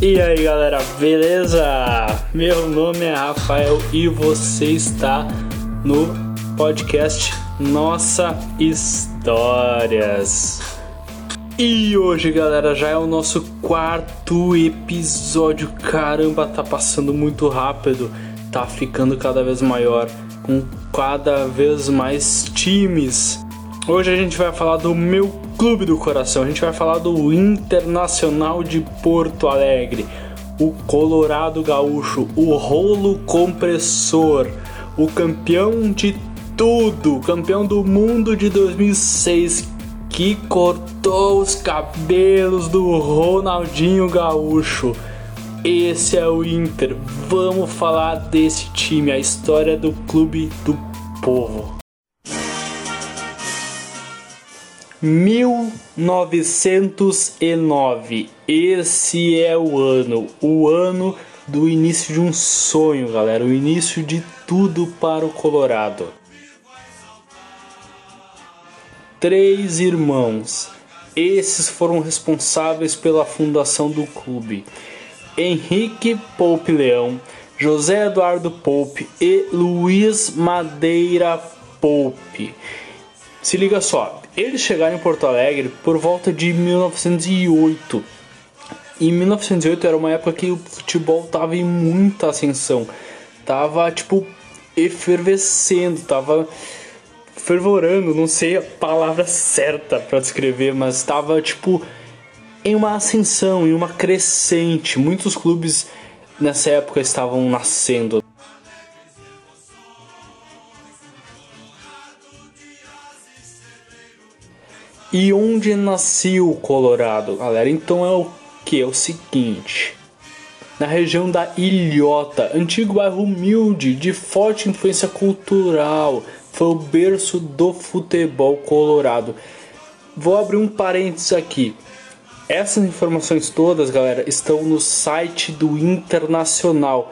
E aí galera, beleza? Meu nome é Rafael e você está no podcast Nossa Histórias. E hoje, galera, já é o nosso quarto episódio. Caramba, tá passando muito rápido, tá ficando cada vez maior, com cada vez mais times. Hoje a gente vai falar do meu clube do coração, a gente vai falar do Internacional de Porto Alegre, o Colorado Gaúcho, o rolo compressor, o campeão de tudo, campeão do mundo de 2006 que cortou os cabelos do Ronaldinho Gaúcho. Esse é o Inter. Vamos falar desse time, a história do clube do povo. 1909. Esse é o ano, o ano do início de um sonho, galera, o início de tudo para o Colorado três irmãos. Esses foram responsáveis pela fundação do clube. Henrique Poupe Leão, José Eduardo Poupe e Luiz Madeira Poupe. Se liga só, eles chegaram em Porto Alegre por volta de 1908. Em 1908 era uma época que o futebol estava em muita ascensão, tava tipo efervescendo, tava fervorando, não sei a palavra certa para descrever, mas estava tipo em uma ascensão, em uma crescente. Muitos clubes nessa época estavam nascendo. E onde nasceu o Colorado, galera? Então é o que? É o seguinte. Na região da Ilhota, antigo bairro humilde, de forte influência cultural, foi o berço do futebol colorado. Vou abrir um parênteses aqui. Essas informações todas, galera, estão no site do Internacional.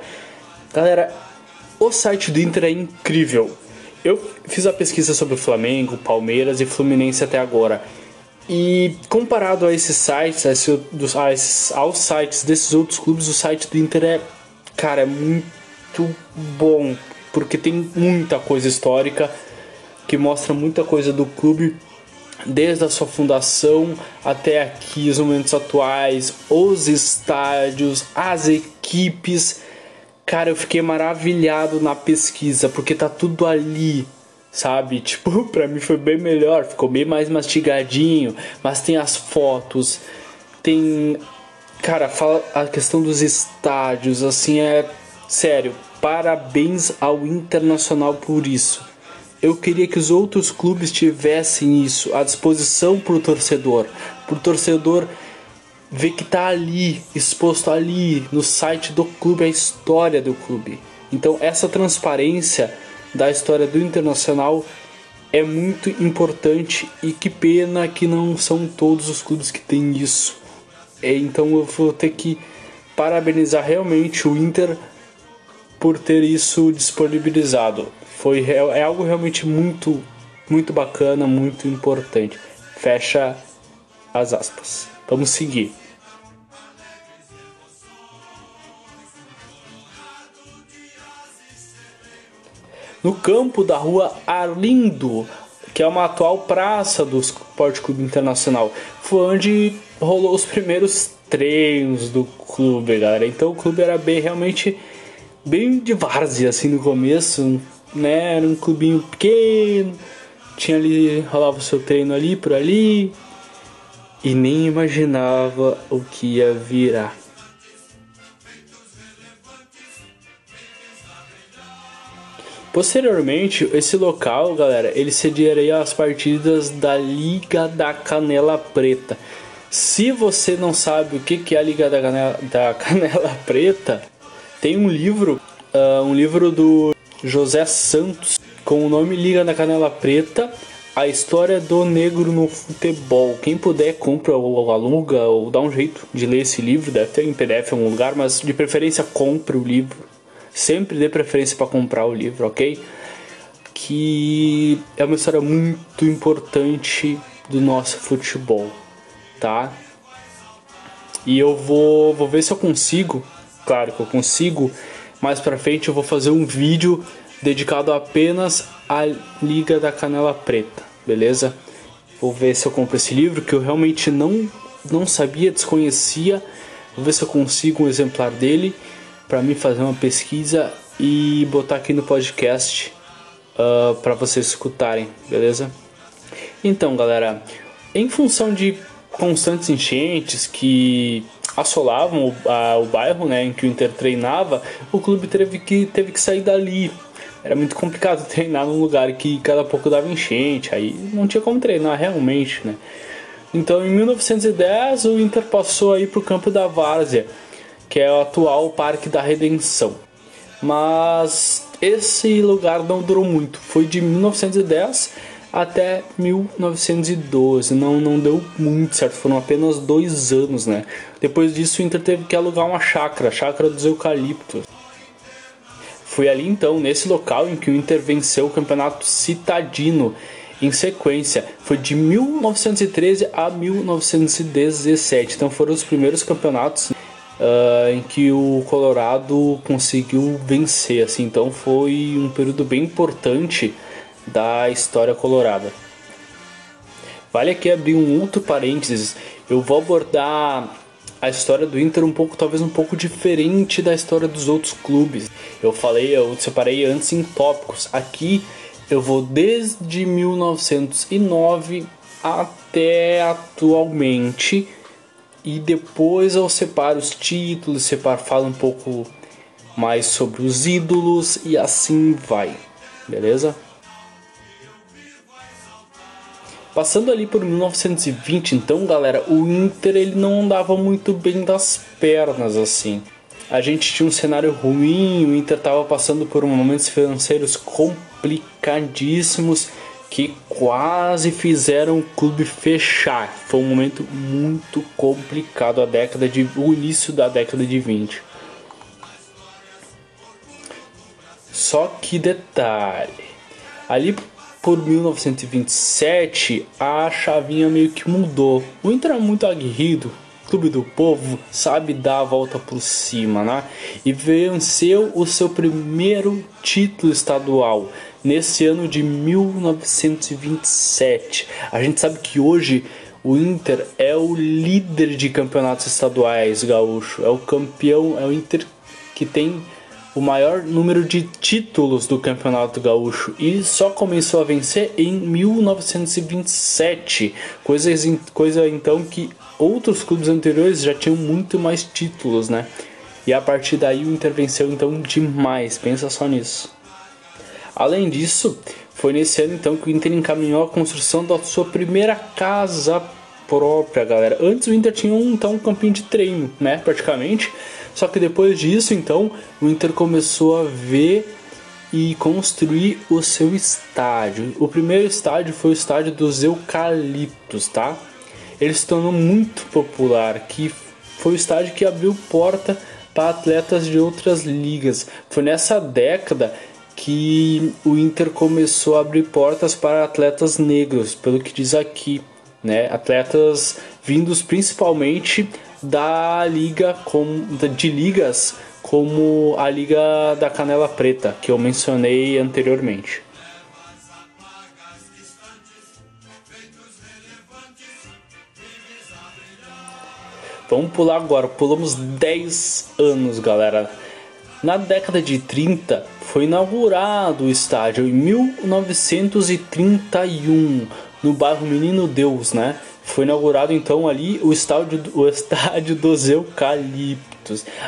Galera, o site do Inter é incrível. Eu fiz a pesquisa sobre o Flamengo, Palmeiras e Fluminense até agora. E comparado a esses sites, a esses, aos sites desses outros clubes, o site do Inter é, cara, é muito bom porque tem muita coisa histórica que mostra muita coisa do clube desde a sua fundação até aqui, os momentos atuais, os estádios, as equipes. Cara, eu fiquei maravilhado na pesquisa porque tá tudo ali, sabe? Tipo, pra mim foi bem melhor, ficou bem mais mastigadinho, mas tem as fotos, tem. Cara, fala a questão dos estádios, assim, é. Sério, Parabéns ao Internacional por isso. Eu queria que os outros clubes tivessem isso à disposição para o torcedor, para o torcedor ver que está ali, exposto ali no site do clube a história do clube. Então essa transparência da história do Internacional é muito importante e que pena que não são todos os clubes que têm isso. É, então eu vou ter que parabenizar realmente o Inter por ter isso disponibilizado. Foi é algo realmente muito muito bacana, muito importante. Fecha as aspas. Vamos seguir. No campo da rua Arlindo, que é uma atual praça do Sport Clube Internacional, foi onde rolou os primeiros treinos do clube, galera. Então o clube era bem realmente bem de várzea assim no começo, né? Era um clubinho pequeno, tinha ali, rolava o seu treino ali por ali e nem imaginava o que ia virar. Posteriormente, esse local, galera, ele cediaria as partidas da Liga da Canela Preta. Se você não sabe o que é a Liga da Canela, da Canela Preta, tem um livro, uh, um livro do José Santos com o nome Liga da Canela Preta, a história do negro no futebol. Quem puder compra ou aluga ou dá um jeito de ler esse livro, deve ter em PDF em algum lugar, mas de preferência compre o livro. Sempre dê preferência para comprar o livro, ok? Que é uma história muito importante do nosso futebol, tá? E eu vou, vou ver se eu consigo, claro que eu consigo, mais pra frente eu vou fazer um vídeo dedicado apenas à Liga da Canela Preta, beleza? Vou ver se eu compro esse livro que eu realmente não, não sabia, desconhecia. Vou ver se eu consigo um exemplar dele para mim fazer uma pesquisa e botar aqui no podcast uh, ah, para vocês escutarem, beleza? Então, galera, em função de constantes enchentes que assolavam o, a, o bairro né, em que o Inter treinava, o clube teve que, teve que sair dali. Era muito complicado treinar num lugar que cada pouco dava enchente, aí não tinha como treinar realmente, né? Então, em 1910, o Inter passou aí para o campo da Várzea, que é o atual Parque da Redenção. Mas esse lugar não durou muito, foi de 1910 até 1912. Não, não deu muito certo, foram apenas dois anos, né? Depois disso, o Inter teve que alugar uma chácara, a chácara dos eucaliptos. Foi ali então, nesse local, em que o Inter venceu o campeonato citadino em sequência. Foi de 1913 a 1917. Então foram os primeiros campeonatos uh, em que o Colorado conseguiu vencer. Assim, então foi um período bem importante da história colorada. Vale aqui abrir um outro parênteses. Eu vou abordar a história do Inter um pouco, talvez um pouco diferente da história dos outros clubes. Eu falei, eu separei antes em tópicos. Aqui eu vou desde 1909 até atualmente e depois eu separo os títulos, separo, falo um pouco mais sobre os ídolos e assim vai, beleza? Passando ali por 1920, então, galera, o Inter ele não andava muito bem das pernas assim. A gente tinha um cenário ruim, o Inter estava passando por momentos financeiros complicadíssimos que quase fizeram o clube fechar. Foi um momento muito complicado a década de o início da década de 20. Só que detalhe, ali por 1927 a chavinha meio que mudou. O Inter é muito aguerrido, clube do povo, sabe dar a volta por cima, né? E venceu o seu primeiro título estadual nesse ano de 1927. A gente sabe que hoje o Inter é o líder de campeonatos estaduais gaúcho, é o campeão, é o Inter que tem o maior número de títulos do Campeonato Gaúcho e só começou a vencer em 1927, coisa, coisa então que outros clubes anteriores já tinham muito mais títulos, né? E a partir daí o Inter venceu então demais, pensa só nisso. Além disso, foi nesse ano então que o Inter encaminhou a construção da sua primeira casa própria, galera. Antes o Inter tinha um, então campinho de treino, né, praticamente só que depois disso, então, o Inter começou a ver e construir o seu estádio. O primeiro estádio foi o estádio dos Eucaliptos, tá? Ele se tornou muito popular, que foi o estádio que abriu porta para atletas de outras ligas. Foi nessa década que o Inter começou a abrir portas para atletas negros, pelo que diz aqui, né? Atletas vindos principalmente da liga com, de ligas como a Liga da Canela Preta, que eu mencionei anteriormente. Vamos pular agora, pulamos 10 anos, galera. Na década de 30 foi inaugurado o estádio em 1931 no bairro Menino Deus, né? Foi inaugurado então ali o estádio, o estádio dos Eucaliptos.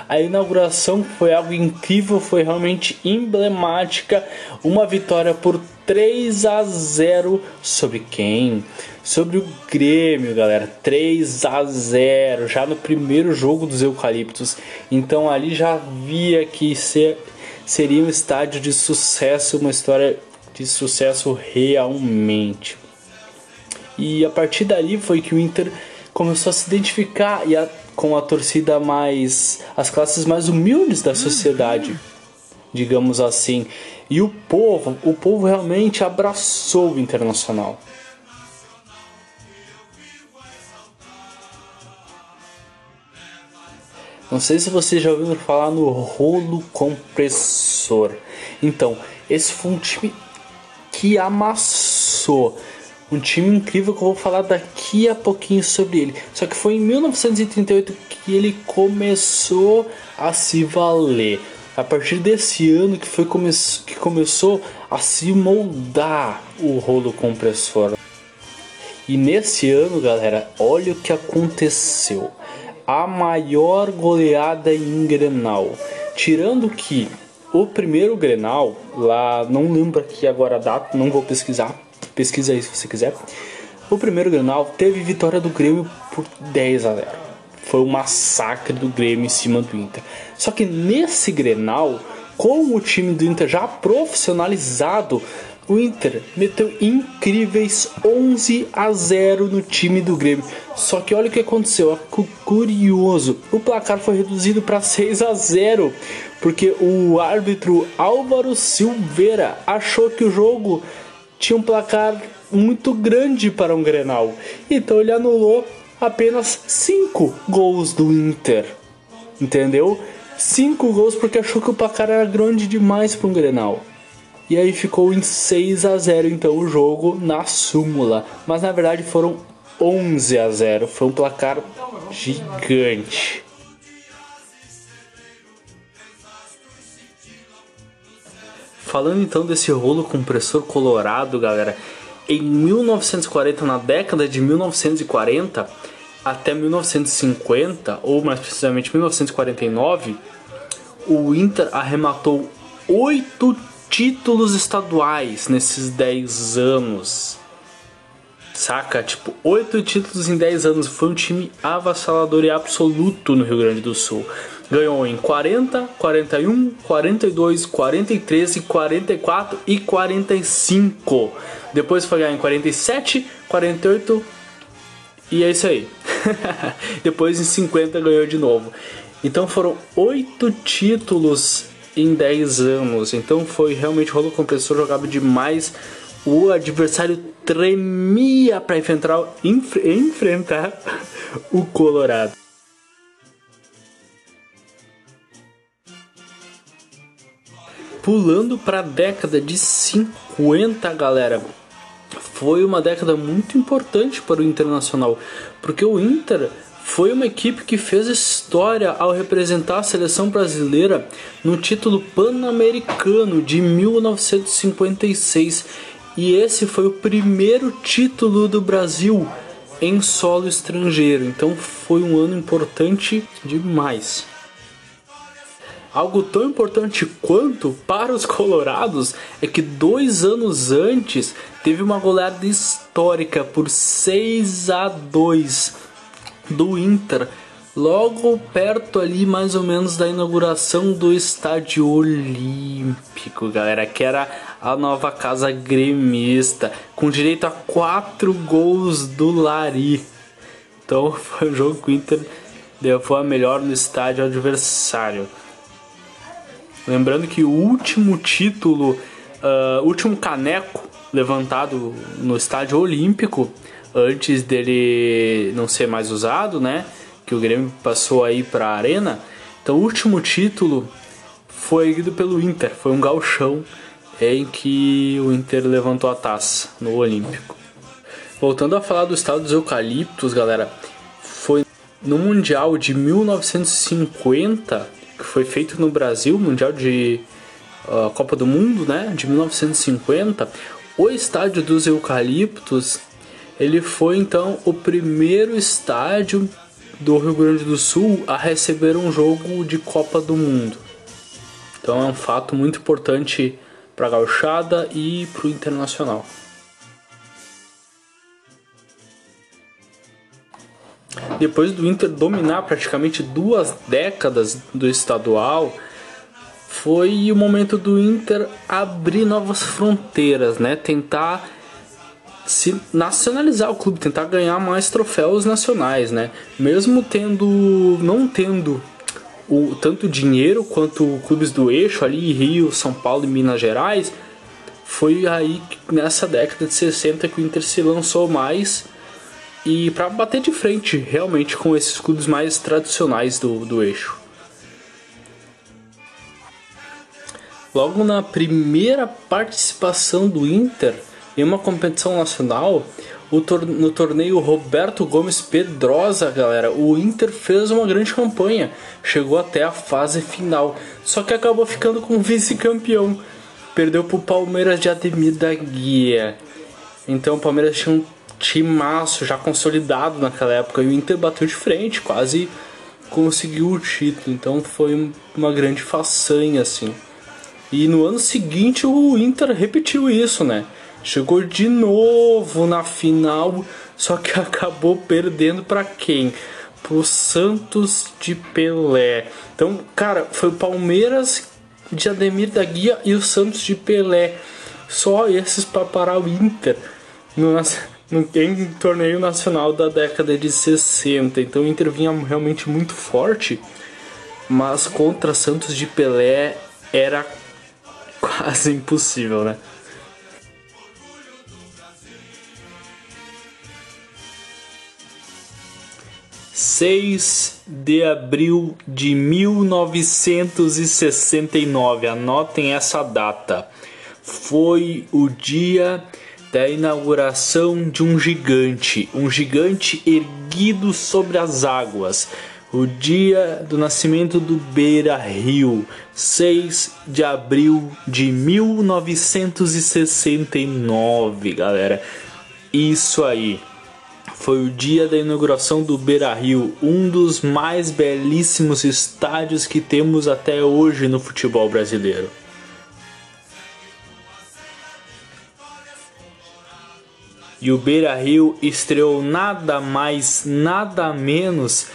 A inauguração foi algo incrível, foi realmente emblemática. Uma vitória por 3 a 0 sobre quem? Sobre o Grêmio, galera. 3 a 0 já no primeiro jogo dos Eucaliptos. Então ali já via que ser, seria um estádio de sucesso, uma história de sucesso realmente. E a partir dali foi que o Inter começou a se identificar e a, com a torcida mais. as classes mais humildes da sociedade, digamos assim. E o povo, o povo realmente abraçou o Internacional. Não sei se você já ouviu falar no rolo compressor. Então, esse foi um time que amassou. Um time incrível que eu vou falar daqui a pouquinho sobre ele. Só que foi em 1938 que ele começou a se valer. A partir desse ano que foi come que começou a se moldar o rolo compressor. E nesse ano, galera, olha o que aconteceu a maior goleada em Grenal. Tirando que o primeiro Grenal, lá, não lembro aqui agora a data, não vou pesquisar, pesquisa aí se você quiser. O primeiro Grenal teve vitória do Grêmio por 10 a 0. Foi um massacre do Grêmio em cima do Inter. Só que nesse Grenal, com o time do Inter já profissionalizado, o Inter meteu incríveis 11 a 0 no time do Grêmio. Só que olha o que aconteceu, curioso. O placar foi reduzido para 6 a 0 porque o árbitro Álvaro Silveira achou que o jogo tinha um placar muito grande para um Grenal. Então ele anulou apenas 5 gols do Inter. Entendeu? 5 gols porque achou que o placar era grande demais para um Grenal. E aí ficou em 6 a 0 então o jogo na súmula. Mas na verdade foram 11 a 0. Foi um placar gigante. Falando então desse rolo compressor colorado, galera, em 1940, na década de 1940 até 1950, ou mais precisamente 1949, o Inter arrematou oito títulos estaduais nesses 10 anos. Saca? Tipo, 8 títulos em 10 anos. Foi um time avassalador e absoluto no Rio Grande do Sul. Ganhou em 40, 41, 42, 43, 44 e 45. Depois foi ganhar em 47, 48 e é isso aí. Depois em 50 ganhou de novo. Então foram oito títulos em 10 anos. Então foi realmente rolo compressor jogava demais. O adversário tremia para enfrentar, enfrentar o Colorado. Pulando para a década de 50, galera. Foi uma década muito importante para o Internacional, porque o Inter foi uma equipe que fez história ao representar a seleção brasileira no título pan-americano de 1956 e esse foi o primeiro título do Brasil em solo estrangeiro, então foi um ano importante demais. Algo tão importante quanto para os colorados é que dois anos antes teve uma goleada histórica por 6 a 2 do Inter, logo perto ali mais ou menos da inauguração do Estádio Olímpico, galera, que era a nova casa gremista, com direito a quatro gols do Lari. Então foi um jogo que o Inter levou a melhor no estádio adversário. Lembrando que o último título, uh, último caneco levantado no estádio olímpico antes dele não ser mais usado, né? Que o Grêmio passou aí para a Arena. Então, o último título foi erguido pelo Inter, foi um galchão em que o Inter levantou a taça no Olímpico. Voltando a falar do estado dos eucaliptos, galera, foi no Mundial de 1950 que foi feito no Brasil, Mundial de uh, Copa do Mundo, né, de 1950, o estádio dos eucaliptos ele foi então o primeiro estádio do Rio Grande do Sul a receber um jogo de Copa do Mundo. Então é um fato muito importante para a gauchada e para o internacional. Depois do Inter dominar praticamente duas décadas do estadual, foi o momento do Inter abrir novas fronteiras, né? Tentar se nacionalizar o clube, tentar ganhar mais troféus nacionais, né? Mesmo tendo, não tendo o tanto dinheiro quanto clubes do eixo ali, Rio, São Paulo e Minas Gerais, foi aí nessa década de 60 que o Inter se lançou mais e para bater de frente realmente com esses clubes mais tradicionais do, do eixo. Logo na primeira participação do Inter em uma competição nacional, tor no torneio Roberto Gomes Pedrosa, galera, o Inter fez uma grande campanha, chegou até a fase final, só que acabou ficando com vice-campeão. Perdeu para o Palmeiras de Ademir da Guia. Então o Palmeiras tinha um timaço já consolidado naquela época e o Inter bateu de frente, quase conseguiu o título. Então foi uma grande façanha assim. E no ano seguinte o Inter repetiu isso, né? Chegou de novo na final, só que acabou perdendo para quem? Pro Santos de Pelé. Então, cara, foi o Palmeiras de Ademir da Guia e o Santos de Pelé. Só esses para parar o Inter no, no, em torneio nacional da década de 60. Então o Inter vinha realmente muito forte, mas contra Santos de Pelé era quase impossível, né? 6 de abril de 1969, anotem essa data. Foi o dia da inauguração de um gigante, um gigante erguido sobre as águas. O dia do nascimento do Beira Rio, 6 de abril de 1969, galera. Isso aí foi o dia da inauguração do Beira Rio, um dos mais belíssimos estádios que temos até hoje no futebol brasileiro. E o Beira Rio estreou nada mais, nada menos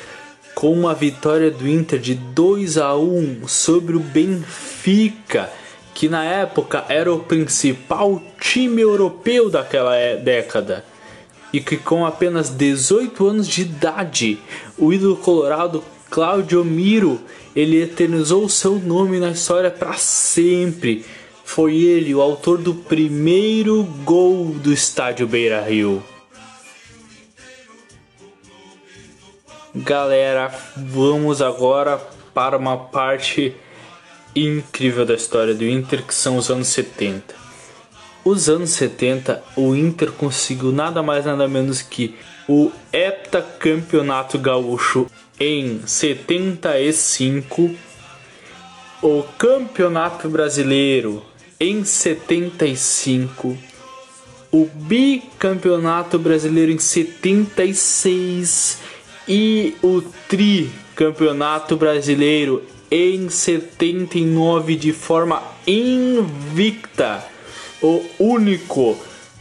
com uma vitória do Inter de 2 a 1 sobre o Benfica, que na época era o principal time europeu daquela é, década e que com apenas 18 anos de idade, o ídolo colorado Claudio Miro, ele eternizou seu nome na história para sempre. Foi ele o autor do primeiro gol do estádio Beira-Rio. Galera, vamos agora para uma parte incrível da história do Inter, que são os anos 70. Os anos 70, o Inter conseguiu nada mais nada menos que o heptacampeonato gaúcho em 75, o Campeonato Brasileiro em 75, o Bicampeonato Brasileiro em 76 e o Tricampeonato Brasileiro em 79 de forma invicta o único,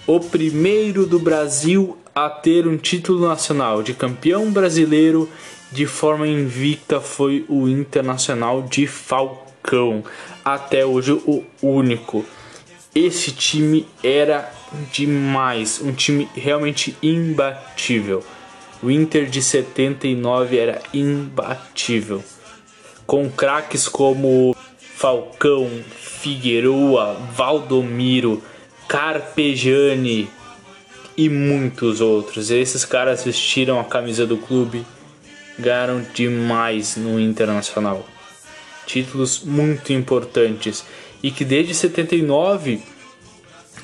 o primeiro do Brasil a ter um título nacional de campeão brasileiro de forma invicta foi o Internacional de Falcão. Até hoje o único. Esse time era demais, um time realmente imbatível. O Inter de 79 era imbatível. Com craques como Falcão, Figueroa, Valdomiro, Carpegiani e muitos outros. Esses caras vestiram a camisa do clube, ganharam demais no Internacional. Títulos muito importantes e que desde 79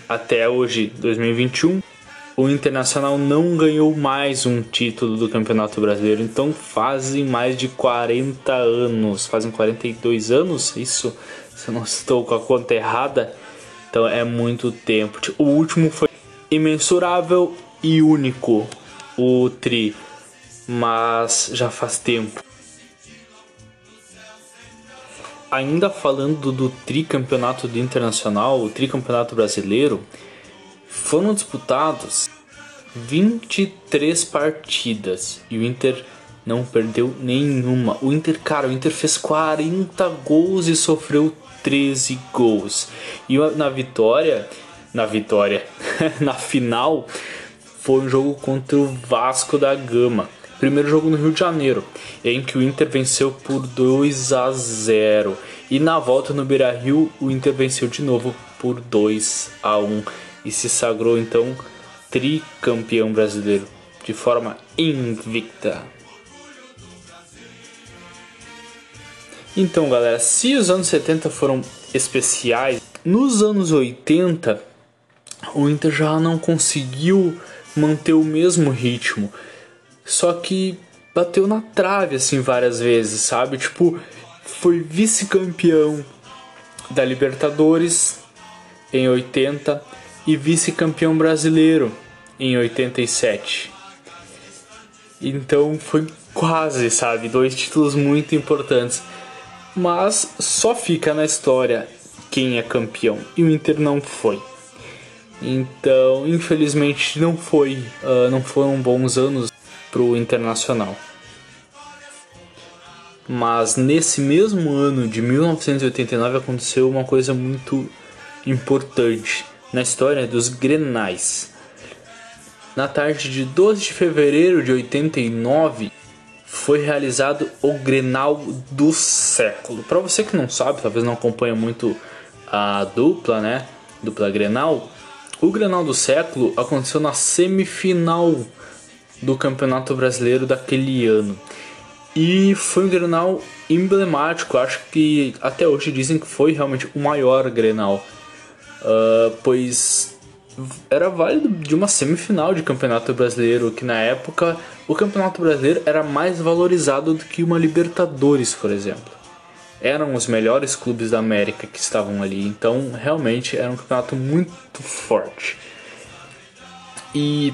até hoje, 2021, o Internacional não ganhou mais um título do Campeonato Brasileiro. Então fazem mais de 40 anos, fazem 42 anos, isso se eu não estou com a conta errada, então é muito tempo. O último foi imensurável e único, o Tri, mas já faz tempo. Ainda falando do tricampeonato do internacional, o tricampeonato brasileiro, foram disputados 23 partidas e o Inter não perdeu nenhuma. O Inter, cara, o Inter fez 40 gols e sofreu 13 gols. E na vitória, na vitória, na final, foi um jogo contra o Vasco da Gama. Primeiro jogo no Rio de Janeiro, em que o Inter venceu por 2 a 0. E na volta no Beira-Rio, o Inter venceu de novo por 2 a 1 e se sagrou então tricampeão brasileiro. de forma invicta. Então, galera, se os anos 70 foram especiais, nos anos 80 o Inter já não conseguiu manter o mesmo ritmo. Só que bateu na trave assim várias vezes, sabe? Tipo, foi vice-campeão da Libertadores em 80 e vice-campeão brasileiro em 87. Então foi quase, sabe, dois títulos muito importantes. Mas só fica na história quem é campeão e o Inter não foi. Então, infelizmente, não foi, uh, não foram bons anos para o Internacional. Mas nesse mesmo ano de 1989 aconteceu uma coisa muito importante na história dos Grenais. Na tarde de 12 de fevereiro de 89 foi realizado o Grenal do século. Para você que não sabe, talvez não acompanha muito a dupla, né? Dupla Grenal. O Grenal do século aconteceu na semifinal do Campeonato Brasileiro daquele ano. E foi um Grenal emblemático, acho que até hoje dizem que foi realmente o maior Grenal. Uh, pois era válido de uma semifinal de Campeonato Brasileiro, que na época o Campeonato Brasileiro era mais valorizado do que uma Libertadores, por exemplo. Eram os melhores clubes da América que estavam ali, então realmente era um campeonato muito forte. E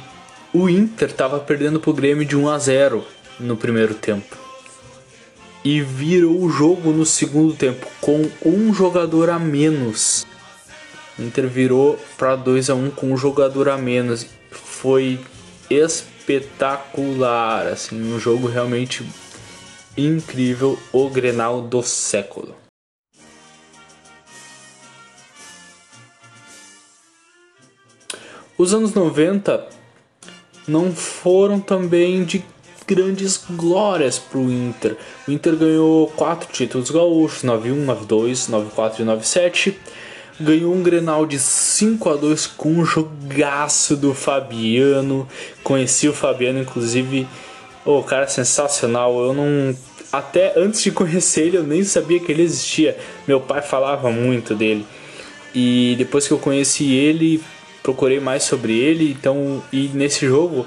o Inter estava perdendo para o Grêmio de 1 a 0 no primeiro tempo. E virou o jogo no segundo tempo com um jogador a menos. O Inter virou para 2 a 1 com um jogador a menos. Foi espetacular, assim, um jogo realmente incrível, o Grenal do século. Os anos 90 não foram também de grandes glórias para o Inter. O Inter ganhou quatro títulos gaúchos, 91, 92, 94 e 97. Ganhou um Grenal de 5 a 2 com um jogaço do Fabiano. Conheci o Fabiano, inclusive, o oh, cara sensacional. Eu não até antes de conhecer ele eu nem sabia que ele existia. Meu pai falava muito dele. E depois que eu conheci ele, procurei mais sobre ele, então e nesse jogo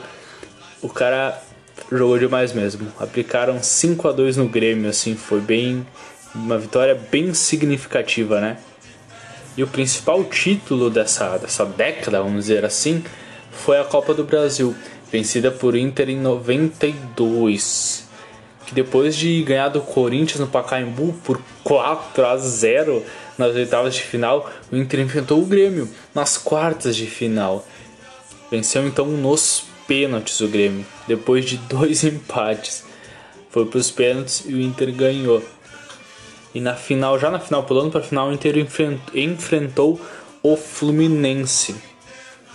o cara jogou demais mesmo. Aplicaram 5 a 2 no Grêmio, assim, foi bem uma vitória bem significativa, né? E o principal título dessa, dessa década, vamos dizer assim, foi a Copa do Brasil, vencida por Inter em 92. Que depois de ganhar do Corinthians no Pacaembu por 4 a 0 nas oitavas de final, o Inter enfrentou o Grêmio nas quartas de final. Venceu então nos pênaltis o Grêmio, depois de dois empates. Foi para os pênaltis e o Inter ganhou. E na final, já na final, pulando para a final, o Inter enfrentou o Fluminense.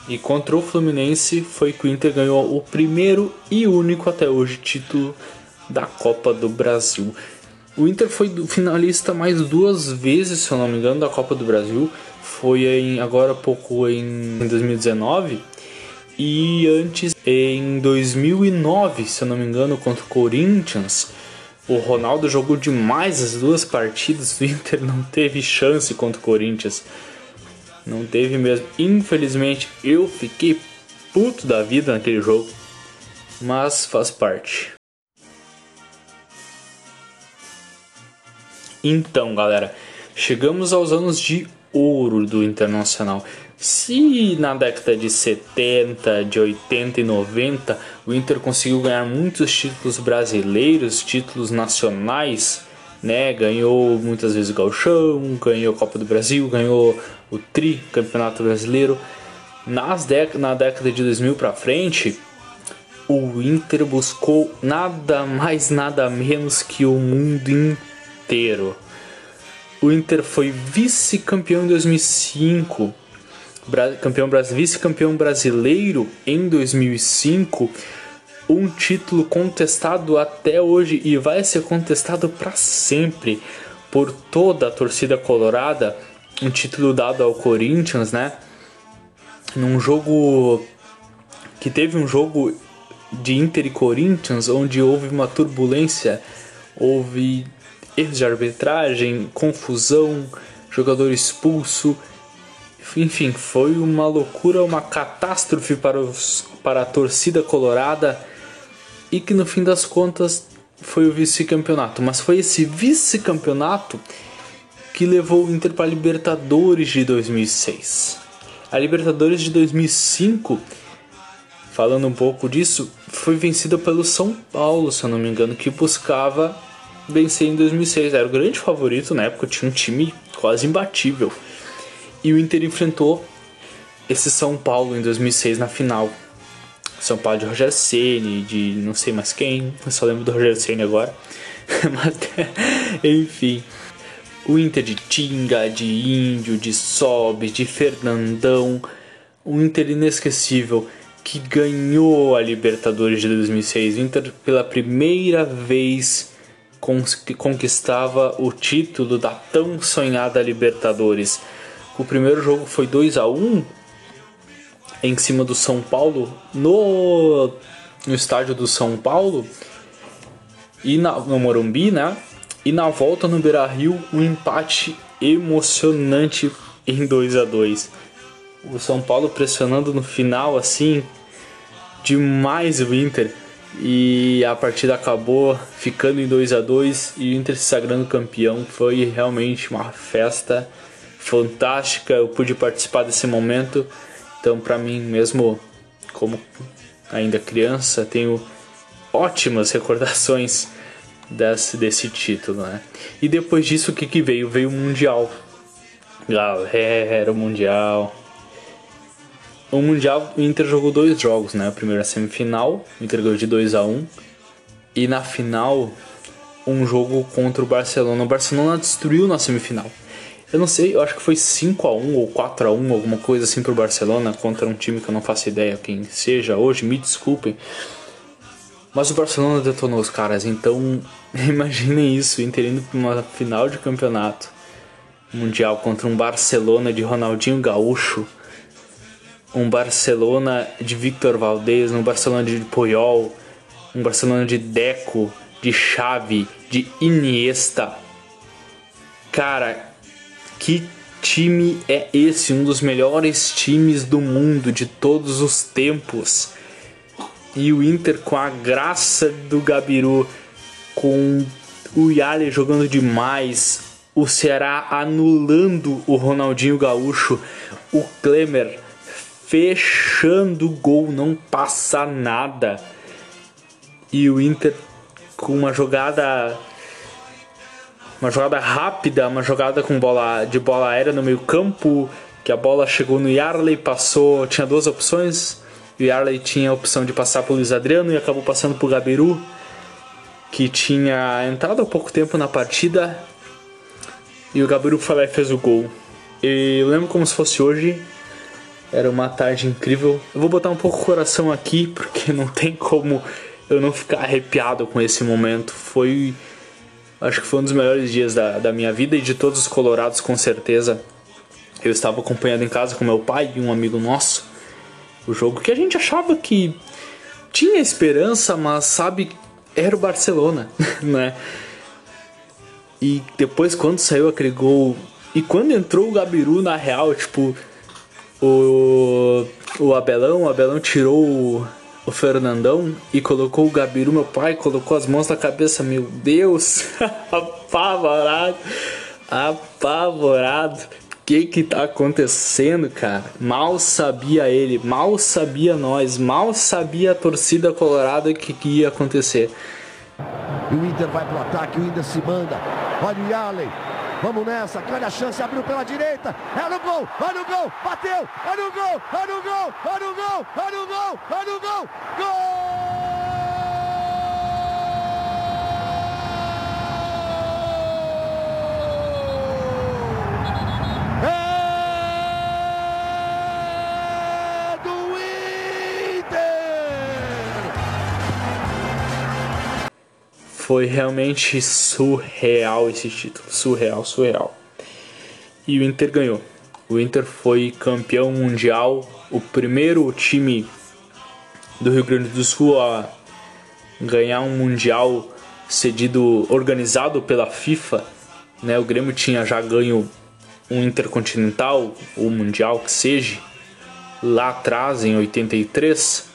E contra o Fluminense foi que o Inter ganhou o primeiro e único até hoje título da Copa do Brasil. O Inter foi finalista mais duas vezes, se eu não me engano, da Copa do Brasil. Foi em agora há pouco em 2019 e antes em 2009, se eu não me engano, contra o Corinthians. O Ronaldo jogou demais as duas partidas. O Inter não teve chance contra o Corinthians. Não teve mesmo. Infelizmente, eu fiquei puto da vida naquele jogo. Mas faz parte. Então, galera, chegamos aos anos de ouro do Internacional. Se na década de 70, de 80 e 90 o Inter conseguiu ganhar muitos títulos brasileiros, títulos nacionais, né? Ganhou muitas vezes o Gauchão, ganhou a Copa do Brasil, ganhou o Tri Campeonato Brasileiro. Nas dec na década de 2000 para frente, o Inter buscou nada mais nada menos que o mundo inteiro. O Inter foi vice-campeão em 2005, campeão vice-campeão brasileiro em 2005, um título contestado até hoje e vai ser contestado para sempre por toda a torcida colorada, um título dado ao Corinthians, né? Num jogo que teve um jogo de Inter e Corinthians, onde houve uma turbulência, houve erros de arbitragem, confusão, jogador expulso. Enfim, foi uma loucura, uma catástrofe para, os, para a torcida colorada e que no fim das contas foi o vice-campeonato. Mas foi esse vice-campeonato que levou o Inter para a Libertadores de 2006. A Libertadores de 2005, falando um pouco disso, foi vencida pelo São Paulo, se eu não me engano, que buscava vencer em 2006. Era o grande favorito na época, tinha um time quase imbatível. E o Inter enfrentou esse São Paulo em 2006 na final. São Paulo de Roger Ceni, de não sei mais quem, eu só lembro do Roger Ceni agora. Mas, enfim, o Inter de Tinga, de Índio, de Sobe, de Fernandão, um Inter inesquecível que ganhou a Libertadores de 2006. O Inter pela primeira vez conquistava o título da tão sonhada Libertadores. O primeiro jogo foi 2 a 1 em cima do São Paulo no, no estádio do São Paulo e na, no Morumbi, né? E na volta no Beira-Rio, um empate emocionante em 2 a 2. O São Paulo pressionando no final assim demais o Inter e a partida acabou ficando em 2 a 2 e o Inter se sagrando campeão. Foi realmente uma festa fantástica. Eu pude participar desse momento. Então, para mim, mesmo como ainda criança, tenho ótimas recordações desse, desse título, né? E depois disso, o que, que veio? Veio o Mundial. Galera, o Mundial. O Mundial, o Inter jogou dois jogos, né? O primeiro a semifinal, o Inter ganhou de 2 a 1 E na final, um jogo contra o Barcelona. O Barcelona destruiu na semifinal. Eu não sei, eu acho que foi 5 a 1 ou 4 a 1 alguma coisa assim pro Barcelona contra um time que eu não faço ideia quem seja hoje, me desculpem. Mas o Barcelona detonou os caras, então imaginem isso, Inter indo pra uma final de campeonato mundial contra um Barcelona de Ronaldinho Gaúcho, um Barcelona de Victor Valdez, um Barcelona de Puyol, um Barcelona de Deco, de Xavi, de Iniesta. Cara, que time é esse? Um dos melhores times do mundo de todos os tempos. E o Inter com a graça do Gabiru, com o Yali jogando demais, o Ceará anulando o Ronaldinho Gaúcho, o Klemer fechando o gol, não passa nada. E o Inter com uma jogada uma jogada rápida, uma jogada com bola de bola aérea no meio campo, que a bola chegou no Yarley, passou, tinha duas opções. O Yarley tinha a opção de passar para o Luiz Adriano e acabou passando para o Gabiru, que tinha entrado há pouco tempo na partida. E o Gabiru foi lá e fez o gol. E eu lembro como se fosse hoje. Era uma tarde incrível. Eu vou botar um pouco o coração aqui, porque não tem como eu não ficar arrepiado com esse momento. Foi Acho que foi um dos melhores dias da, da minha vida e de todos os colorados, com certeza. Eu estava acompanhando em casa com meu pai e um amigo nosso o jogo que a gente achava que tinha esperança, mas sabe, era o Barcelona, né? E depois quando saiu aquele gol e quando entrou o Gabiru na real, tipo o o Abelão, o Abelão tirou o Fernandão e colocou o Gabiru, meu pai, colocou as mãos na cabeça, meu Deus, apavorado, apavorado. O que que tá acontecendo, cara? Mal sabia ele, mal sabia nós, mal sabia a torcida colorada que, que ia acontecer. E o Inter vai pro ataque, o Inter se manda. Olha o Yaley, Vamos nessa, grande a chance, abriu pela direita. É no gol, olha o gol, bateu, olha o gol, olha o gol, olha o gol, olha o gol, olha o gol, gol! Foi realmente surreal esse título. Surreal, surreal. E o Inter ganhou. O Inter foi campeão mundial, o primeiro time do Rio Grande do Sul a ganhar um mundial cedido organizado pela FIFA, né? O Grêmio tinha já ganho um intercontinental ou mundial que seja lá atrás em 83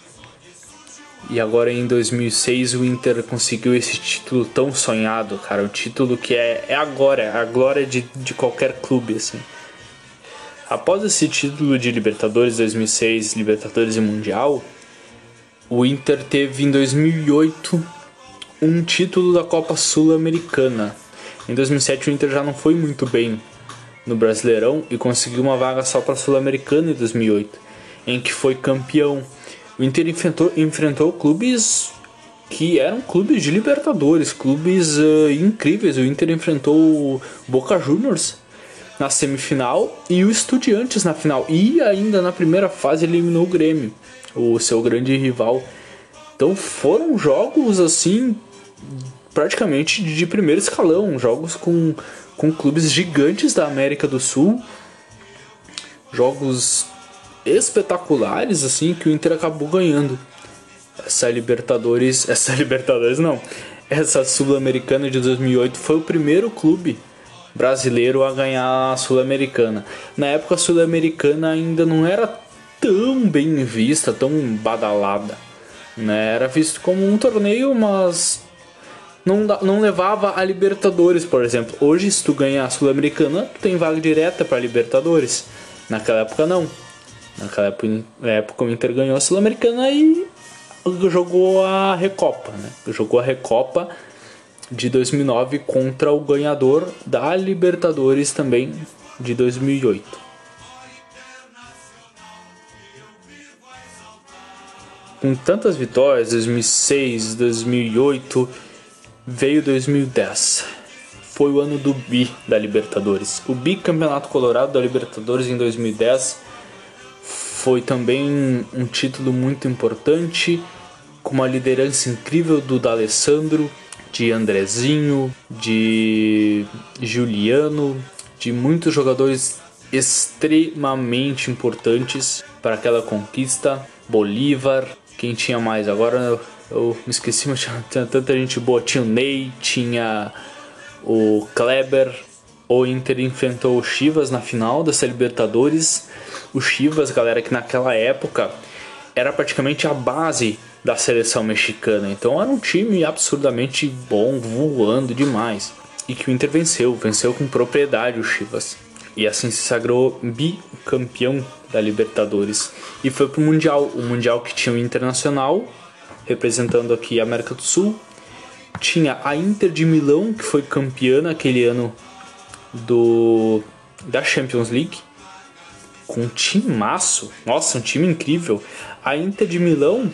e agora em 2006 o Inter conseguiu esse título tão sonhado, cara. Um título que é, é agora, é a glória de, de qualquer clube, assim. Após esse título de Libertadores 2006, Libertadores e Mundial, o Inter teve em 2008 um título da Copa Sul-Americana. Em 2007 o Inter já não foi muito bem no Brasileirão e conseguiu uma vaga só para Sul-Americana em 2008, em que foi campeão o Inter enfrentou, enfrentou clubes que eram clubes de Libertadores, clubes uh, incríveis. O Inter enfrentou o Boca Juniors na semifinal e o Estudiantes na final. E ainda na primeira fase eliminou o Grêmio, o seu grande rival. Então foram jogos assim, praticamente de primeiro escalão jogos com, com clubes gigantes da América do Sul. Jogos espetaculares assim que o Inter acabou ganhando. Essa Libertadores, essa Libertadores não, essa Sul-Americana de 2008 foi o primeiro clube brasileiro a ganhar a Sul-Americana. Na época a Sul-Americana ainda não era tão bem vista, tão badalada. Né? Era visto como um torneio, mas não, não levava a Libertadores, por exemplo. Hoje, se tu ganhar a Sul-Americana, tu tem vaga direta para Libertadores. Naquela época não. Naquela época o Inter ganhou a Sul-Americana e jogou a Recopa, né? Jogou a Recopa de 2009 contra o ganhador da Libertadores também de 2008. Com tantas vitórias, 2006, 2008, veio 2010. Foi o ano do bi da Libertadores. O bicampeonato colorado da Libertadores em 2010 foi também um título muito importante, com uma liderança incrível do D'Alessandro, de Andrezinho, de Juliano, de muitos jogadores extremamente importantes para aquela conquista. Bolívar, quem tinha mais? Agora eu, eu me esqueci, mas tinha, tinha tanta gente boa. Tinha o Ney, tinha o Kleber. O Inter enfrentou o Chivas na final dessa Libertadores o Chivas, galera, que naquela época era praticamente a base da seleção mexicana. Então era um time absurdamente bom, voando demais. E que o Inter venceu, venceu com propriedade o Chivas. E assim se sagrou bicampeão da Libertadores. E foi pro Mundial, o Mundial que tinha o Internacional, representando aqui a América do Sul. Tinha a Inter de Milão, que foi campeã naquele ano do da Champions League com um timaço, nossa, um time incrível. A Inter de Milão,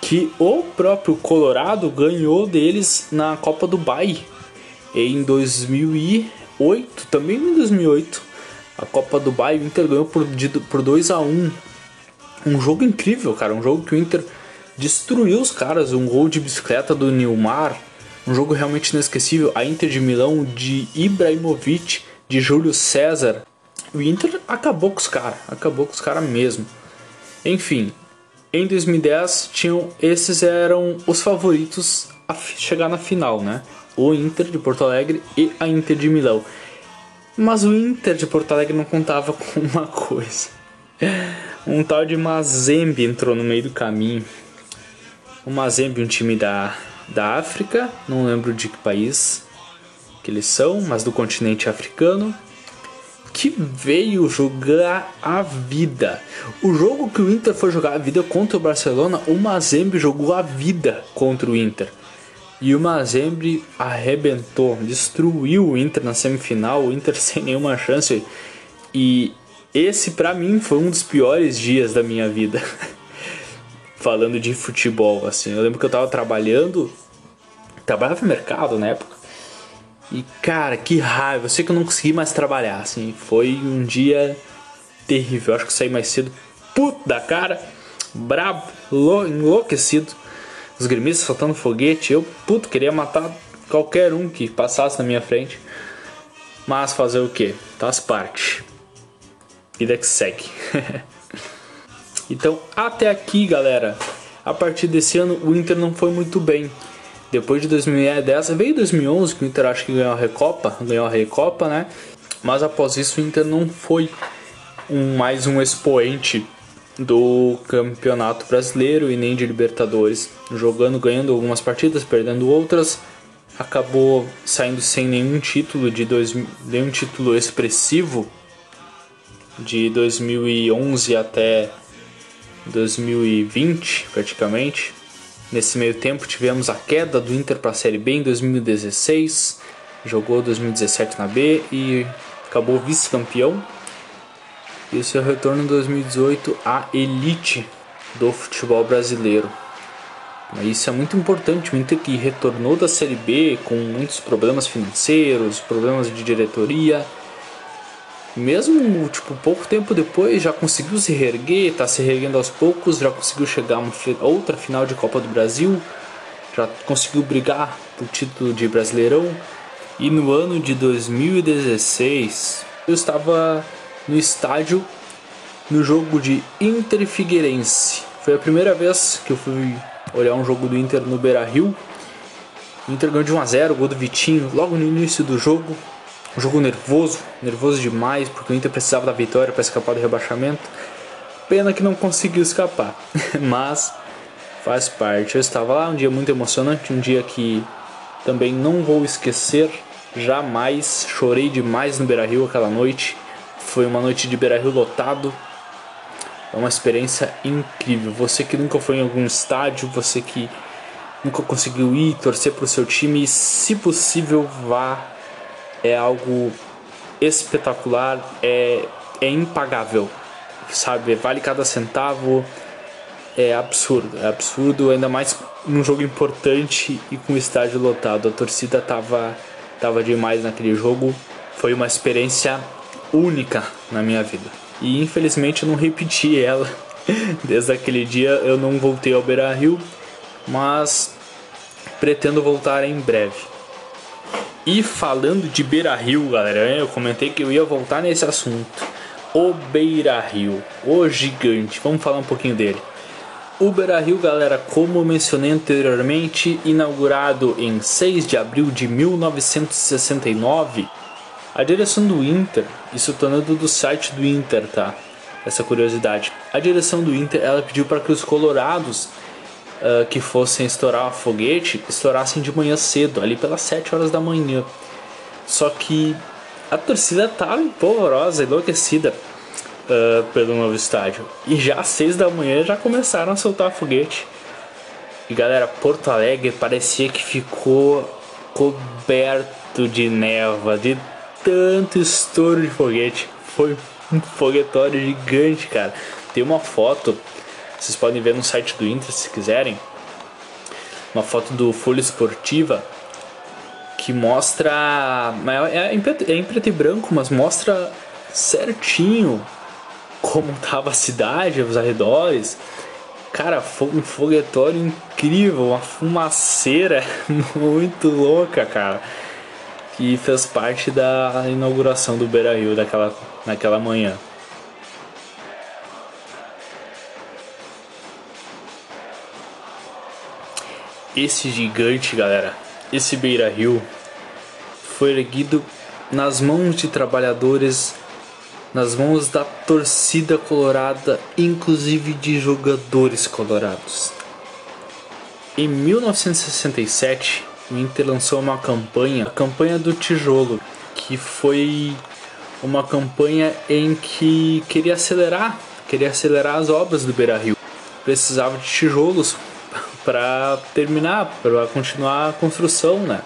que o próprio Colorado ganhou deles na Copa do Dubai em 2008, também em 2008. A Copa do Dubai, o Inter ganhou por, por 2 a 1 Um jogo incrível, cara, um jogo que o Inter destruiu os caras, um gol de bicicleta do Nilmar, um jogo realmente inesquecível. A Inter de Milão de Ibrahimovic, de Júlio César, o Inter acabou com os caras, acabou com os caras mesmo. Enfim, em 2010 tinham esses eram os favoritos a chegar na final, né? O Inter de Porto Alegre e a Inter de Milão. Mas o Inter de Porto Alegre não contava com uma coisa. Um tal de Mazembe entrou no meio do caminho. O Mazembe, um time da, da África, não lembro de que país que eles são, mas do continente africano que veio jogar a vida. O jogo que o Inter foi jogar a vida contra o Barcelona, o Mazembe jogou a vida contra o Inter. E o Mazembe arrebentou, destruiu o Inter na semifinal, o Inter sem nenhuma chance. E esse para mim foi um dos piores dias da minha vida. Falando de futebol, assim. Eu lembro que eu tava trabalhando, trabalhava no mercado na época. E cara, que raiva, eu sei que eu não consegui mais trabalhar, assim, foi um dia terrível. Eu acho que saí mais cedo, puto da cara, brabo, enlouquecido. Os gremistas soltando foguete, eu, puto, queria matar qualquer um que passasse na minha frente. Mas fazer o que? Faz parte. Vida que segue. então, até aqui, galera. A partir desse ano, o Inter não foi muito bem. Depois de 2010, veio 2011 que o Inter acho que ganhou a Recopa, ganhou a Recopa, né? Mas após isso o Inter não foi um, mais um expoente do Campeonato Brasileiro e nem de Libertadores, jogando, ganhando algumas partidas, perdendo outras, acabou saindo sem nenhum título de dois, nenhum título expressivo de 2011 até 2020, praticamente. Nesse meio tempo tivemos a queda do Inter para a Série B em 2016, jogou 2017 na B e acabou vice-campeão. E o seu retorno em 2018 à elite do futebol brasileiro. Isso é muito importante, o Inter que retornou da Série B com muitos problemas financeiros, problemas de diretoria, mesmo tipo pouco tempo depois já conseguiu se reerguer, está se reerguendo aos poucos, já conseguiu chegar a outra final de Copa do Brasil, já conseguiu brigar por título de Brasileirão. E no ano de 2016 eu estava no estádio no jogo de Inter Figueirense. Foi a primeira vez que eu fui olhar um jogo do Inter no Beira Rio. O Inter ganhou de 1 a 0, gol do Vitinho logo no início do jogo. Um jogo nervoso, nervoso demais, porque o Inter precisava da vitória para escapar do rebaixamento. Pena que não conseguiu escapar, mas faz parte. Eu estava lá, um dia muito emocionante, um dia que também não vou esquecer jamais. Chorei demais no Beira Rio aquela noite. Foi uma noite de Beira Rio lotado. É uma experiência incrível. Você que nunca foi em algum estádio, você que nunca conseguiu ir, torcer para o seu time, se possível, vá é algo espetacular, é, é impagável, sabe? Vale cada centavo, é absurdo, é absurdo, ainda mais num jogo importante e com o estádio lotado. A torcida tava, tava demais naquele jogo, foi uma experiência única na minha vida. E infelizmente eu não repeti ela. Desde aquele dia eu não voltei ao Beira Rio, mas pretendo voltar em breve. E falando de Beira Rio, galera, eu comentei que eu ia voltar nesse assunto. O Beira Rio, o gigante, vamos falar um pouquinho dele. O Beira Rio, galera, como mencionei anteriormente, inaugurado em 6 de abril de 1969, a direção do Inter, isso tornando do site do Inter, tá? Essa curiosidade. A direção do Inter, ela pediu para que os colorados uh, que fossem estourar foguete estourassem de manhã cedo, ali pelas 7 horas da manhã. Só que a torcida estava empolvorosa, enlouquecida uh, pelo novo estádio. E já às 6 da manhã já começaram a soltar foguete. E galera, Porto Alegre parecia que ficou coberto de neva, de tanto estouro de foguete. Foi um foguetório gigante, cara. Tem uma foto vocês podem ver no site do Inter se quiserem. Uma foto do Folha Esportiva que mostra. É em, preto, é em preto e branco, mas mostra certinho como tava a cidade, os arredores. Cara, foi um foguetório incrível, uma fumaceira muito louca, cara. Que fez parte da inauguração do Beira Rio daquela, naquela manhã. Esse gigante, galera, esse Beira Rio, foi erguido nas mãos de trabalhadores, nas mãos da torcida colorada, inclusive de jogadores colorados. Em 1967, o Inter lançou uma campanha, a campanha do tijolo, que foi uma campanha em que queria acelerar, queria acelerar as obras do Beira Rio. Precisava de tijolos para terminar, para continuar a construção, né?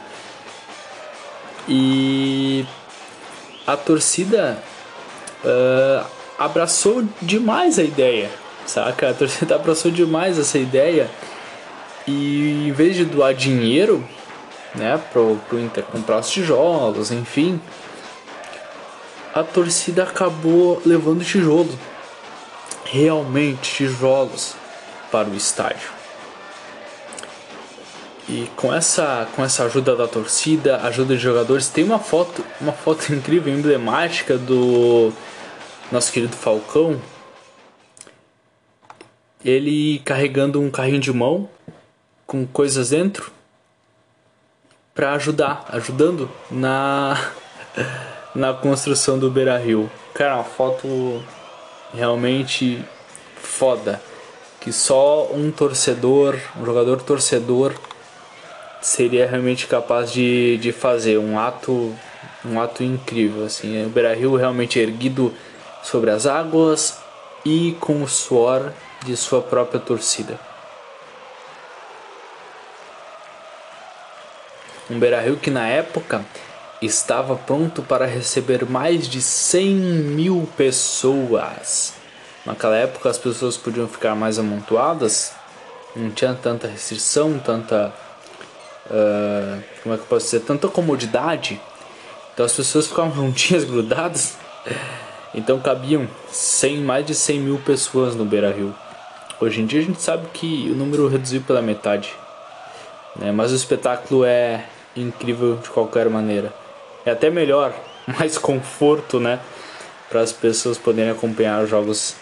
E a torcida uh, abraçou demais a ideia, saca? A torcida abraçou demais essa ideia e em vez de doar dinheiro, né, pro, pro Inter comprar os tijolos, enfim, a torcida acabou levando tijolo, realmente tijolos para o estádio. E com essa, com essa ajuda da torcida, ajuda de jogadores, tem uma foto, uma foto incrível, emblemática do nosso querido Falcão. ele carregando um carrinho de mão com coisas dentro para ajudar, ajudando na na construção do Beira Rio. Cara, uma foto realmente foda que só um torcedor, um jogador torcedor seria realmente capaz de, de fazer um ato um ato incrível assim. O Beira Rio realmente erguido sobre as águas e com o suor de sua própria torcida. Um Beira Rio que na época estava pronto para receber mais de 100 mil pessoas. Naquela época as pessoas podiam ficar mais amontoadas não tinha tanta restrição tanta uh, como é que eu posso dizer, tanta comodidade. Então as pessoas ficavam juntinhas, grudadas. Então cabiam 100, mais de 100 mil pessoas no Beira Rio. Hoje em dia a gente sabe que o número reduziu pela metade. Né? Mas o espetáculo é incrível de qualquer maneira. É até melhor, mais conforto, né? Para as pessoas poderem acompanhar os jogos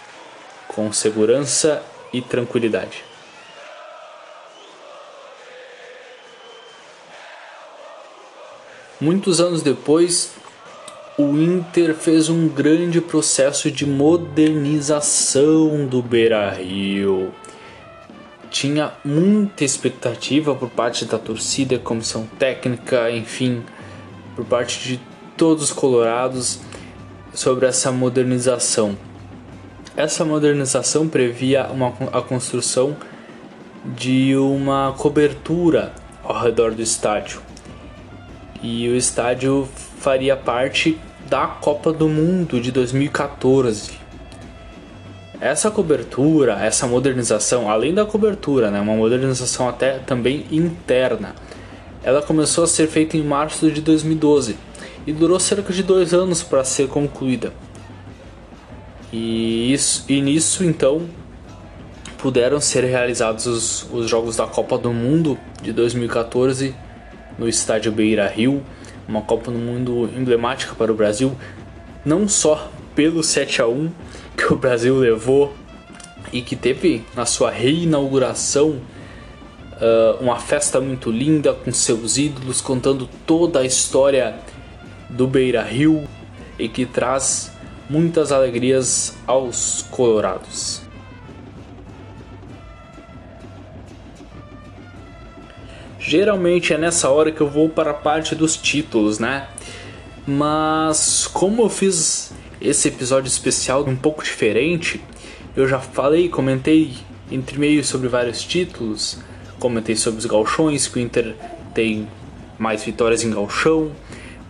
com segurança e tranquilidade. Muitos anos depois, o Inter fez um grande processo de modernização do Beira-Rio. Tinha muita expectativa por parte da torcida, comissão técnica, enfim, por parte de todos os colorados sobre essa modernização. Essa modernização previa uma, a construção de uma cobertura ao redor do estádio e o estádio faria parte da Copa do Mundo de 2014. Essa cobertura, essa modernização, além da cobertura, né, uma modernização até também interna, ela começou a ser feita em março de 2012 e durou cerca de dois anos para ser concluída. E, isso, e nisso então puderam ser realizados os, os Jogos da Copa do Mundo de 2014 no estádio Beira Rio, uma Copa do Mundo emblemática para o Brasil, não só pelo 7 a 1 que o Brasil levou e que teve na sua reinauguração uh, uma festa muito linda com seus ídolos contando toda a história do Beira Rio e que traz muitas alegrias aos colorados. Geralmente é nessa hora que eu vou para a parte dos títulos, né? Mas como eu fiz esse episódio especial um pouco diferente, eu já falei, comentei entre meio sobre vários títulos, comentei sobre os galchões, que o Inter tem mais vitórias em galchão,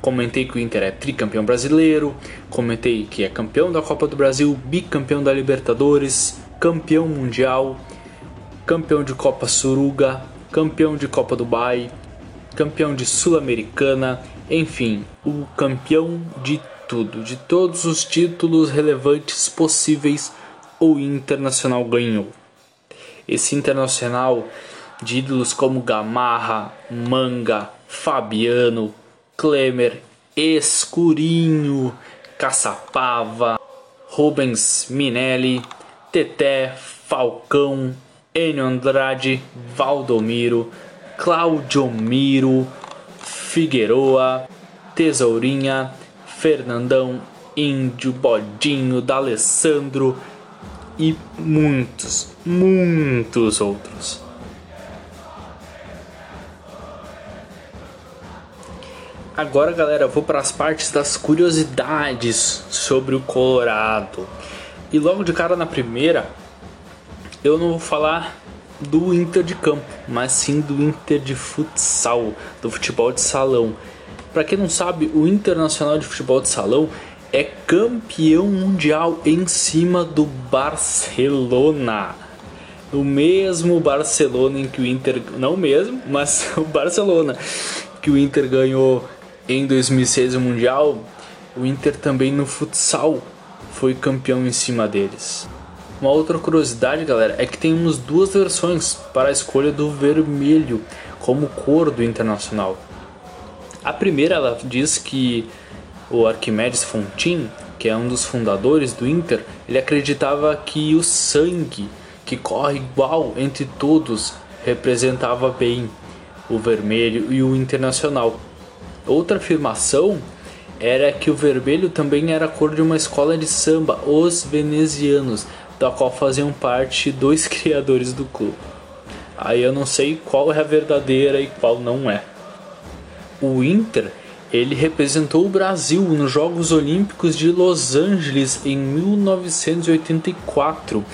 comentei que o Inter é tricampeão brasileiro, comentei que é campeão da Copa do Brasil, bicampeão da Libertadores, campeão mundial, campeão de Copa Suruga, campeão de Copa Dubai, campeão de Sul-Americana, enfim, o campeão de tudo, de todos os títulos relevantes possíveis o Internacional ganhou. Esse Internacional de ídolos como Gamarra, Manga, Fabiano, Klemer, Escurinho, Caçapava, Rubens Minelli, Teté, Falcão, Enio Andrade, Valdomiro, Claudio Miro, Figueroa, Tesourinha, Fernandão, Índio, Bodinho, D'Alessandro e muitos, muitos outros. Agora, galera, eu vou para as partes das curiosidades sobre o Colorado. E logo de cara na primeira, eu não vou falar do Inter de campo, mas sim do Inter de futsal, do futebol de salão. Para quem não sabe, o Internacional de Futebol de Salão é campeão mundial em cima do Barcelona. O mesmo Barcelona em que o Inter, não o mesmo, mas o Barcelona que o Inter ganhou em 2006 o mundial, o Inter também no futsal foi campeão em cima deles. Uma outra curiosidade, galera, é que temos duas versões para a escolha do vermelho como cor do Internacional. A primeira ela diz que o Arquimedes Fontin, que é um dos fundadores do Inter, ele acreditava que o sangue que corre igual entre todos representava bem o vermelho e o internacional. Outra afirmação era que o vermelho também era a cor de uma escola de samba, os venezianos, da qual faziam parte dois criadores do clube. Aí eu não sei qual é a verdadeira e qual não é. O Inter, ele representou o Brasil nos Jogos Olímpicos de Los Angeles em 1984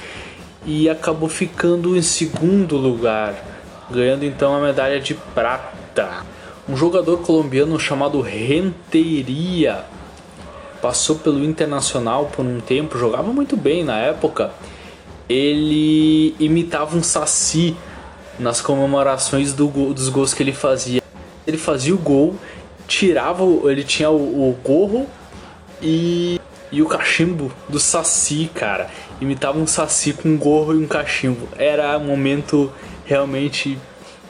e acabou ficando em segundo lugar, ganhando então a medalha de prata. Um jogador colombiano chamado Renteria passou pelo Internacional por um tempo, jogava muito bem na época. Ele imitava um saci nas comemorações do gol, dos gols que ele fazia. Ele fazia o gol, tirava, ele tinha o, o gorro e, e o cachimbo do saci, cara. Imitava um saci com um gorro e um cachimbo. Era um momento realmente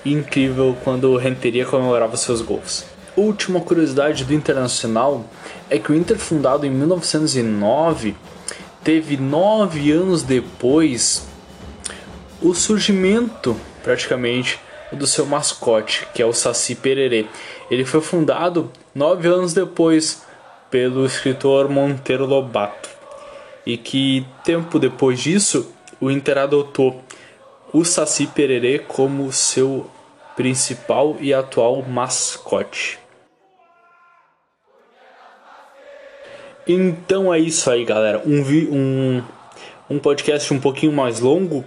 incrível quando o Renteria comemorava seus gols. Última curiosidade do Internacional é que o Inter, fundado em 1909, teve nove anos depois o surgimento, praticamente, do seu mascote, que é o Saci Pererê. Ele foi fundado nove anos depois pelo escritor Monteiro Lobato, e que tempo depois disso o Inter adotou o Saci Pererê como seu principal e atual mascote. Então é isso aí, galera. Um, um, um podcast um pouquinho mais longo,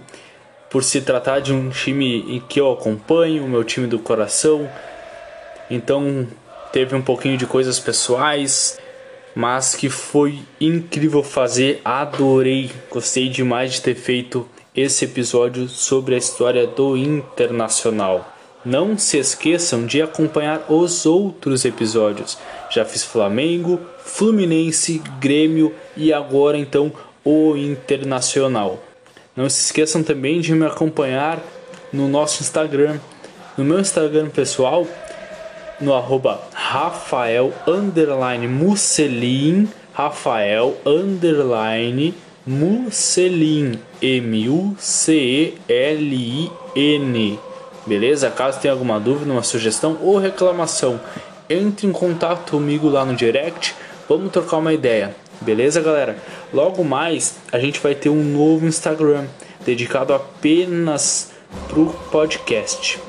por se tratar de um time em que eu acompanho, meu time do coração. Então teve um pouquinho de coisas pessoais, mas que foi incrível fazer. Adorei, gostei demais de ter feito esse episódio sobre a história do Internacional. Não se esqueçam de acompanhar os outros episódios. Já fiz Flamengo, Fluminense, Grêmio e agora então o Internacional. Não se esqueçam também de me acompanhar no nosso Instagram. No meu Instagram pessoal, no arroba Rafael underline Musselin, Rafael underline Musselin, M-U-C-E-L-I-N. Beleza? Caso tenha alguma dúvida, uma sugestão ou reclamação, entre em contato comigo lá no direct. Vamos trocar uma ideia. Beleza, galera? Logo mais a gente vai ter um novo Instagram dedicado apenas pro podcast.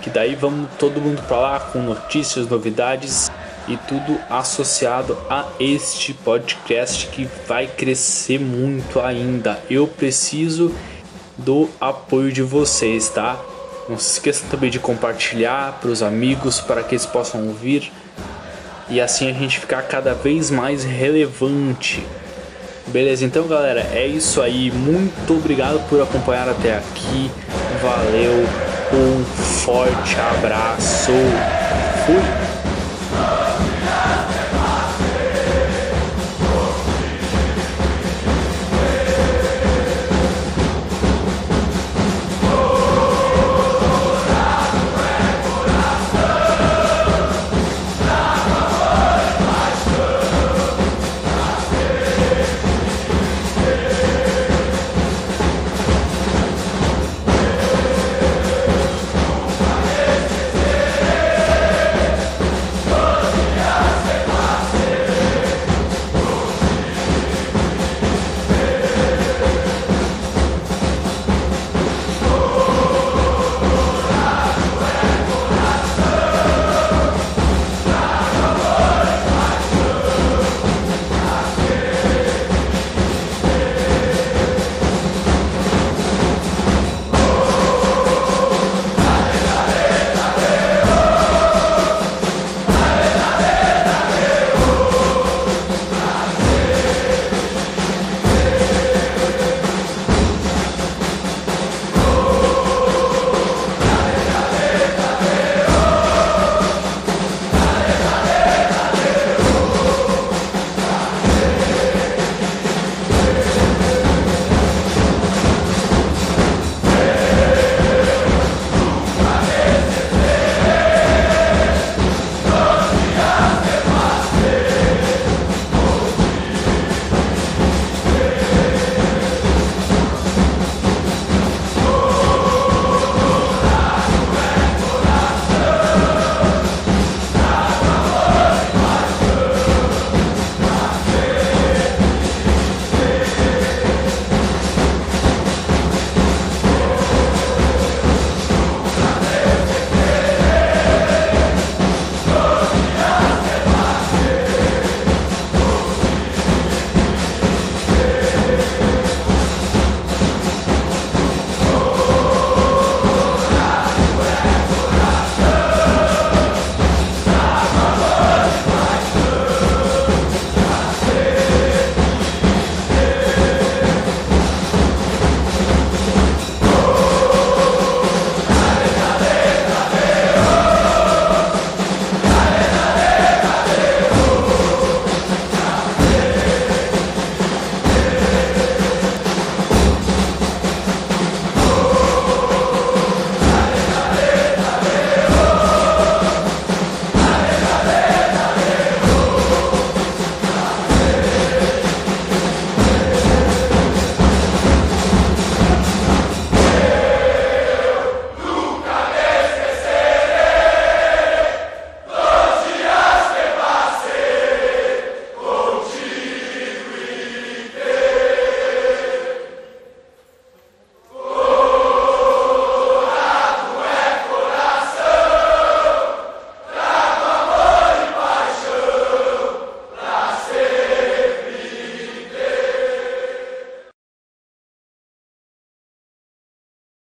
Que daí vamos todo mundo para lá com notícias, novidades e tudo associado a este podcast que vai crescer muito ainda. Eu preciso do apoio de vocês, tá? Não se esqueçam também de compartilhar para os amigos para que eles possam ouvir e assim a gente ficar cada vez mais relevante. Beleza, então galera, é isso aí. Muito obrigado por acompanhar até aqui. Valeu, um forte abraço. Fui!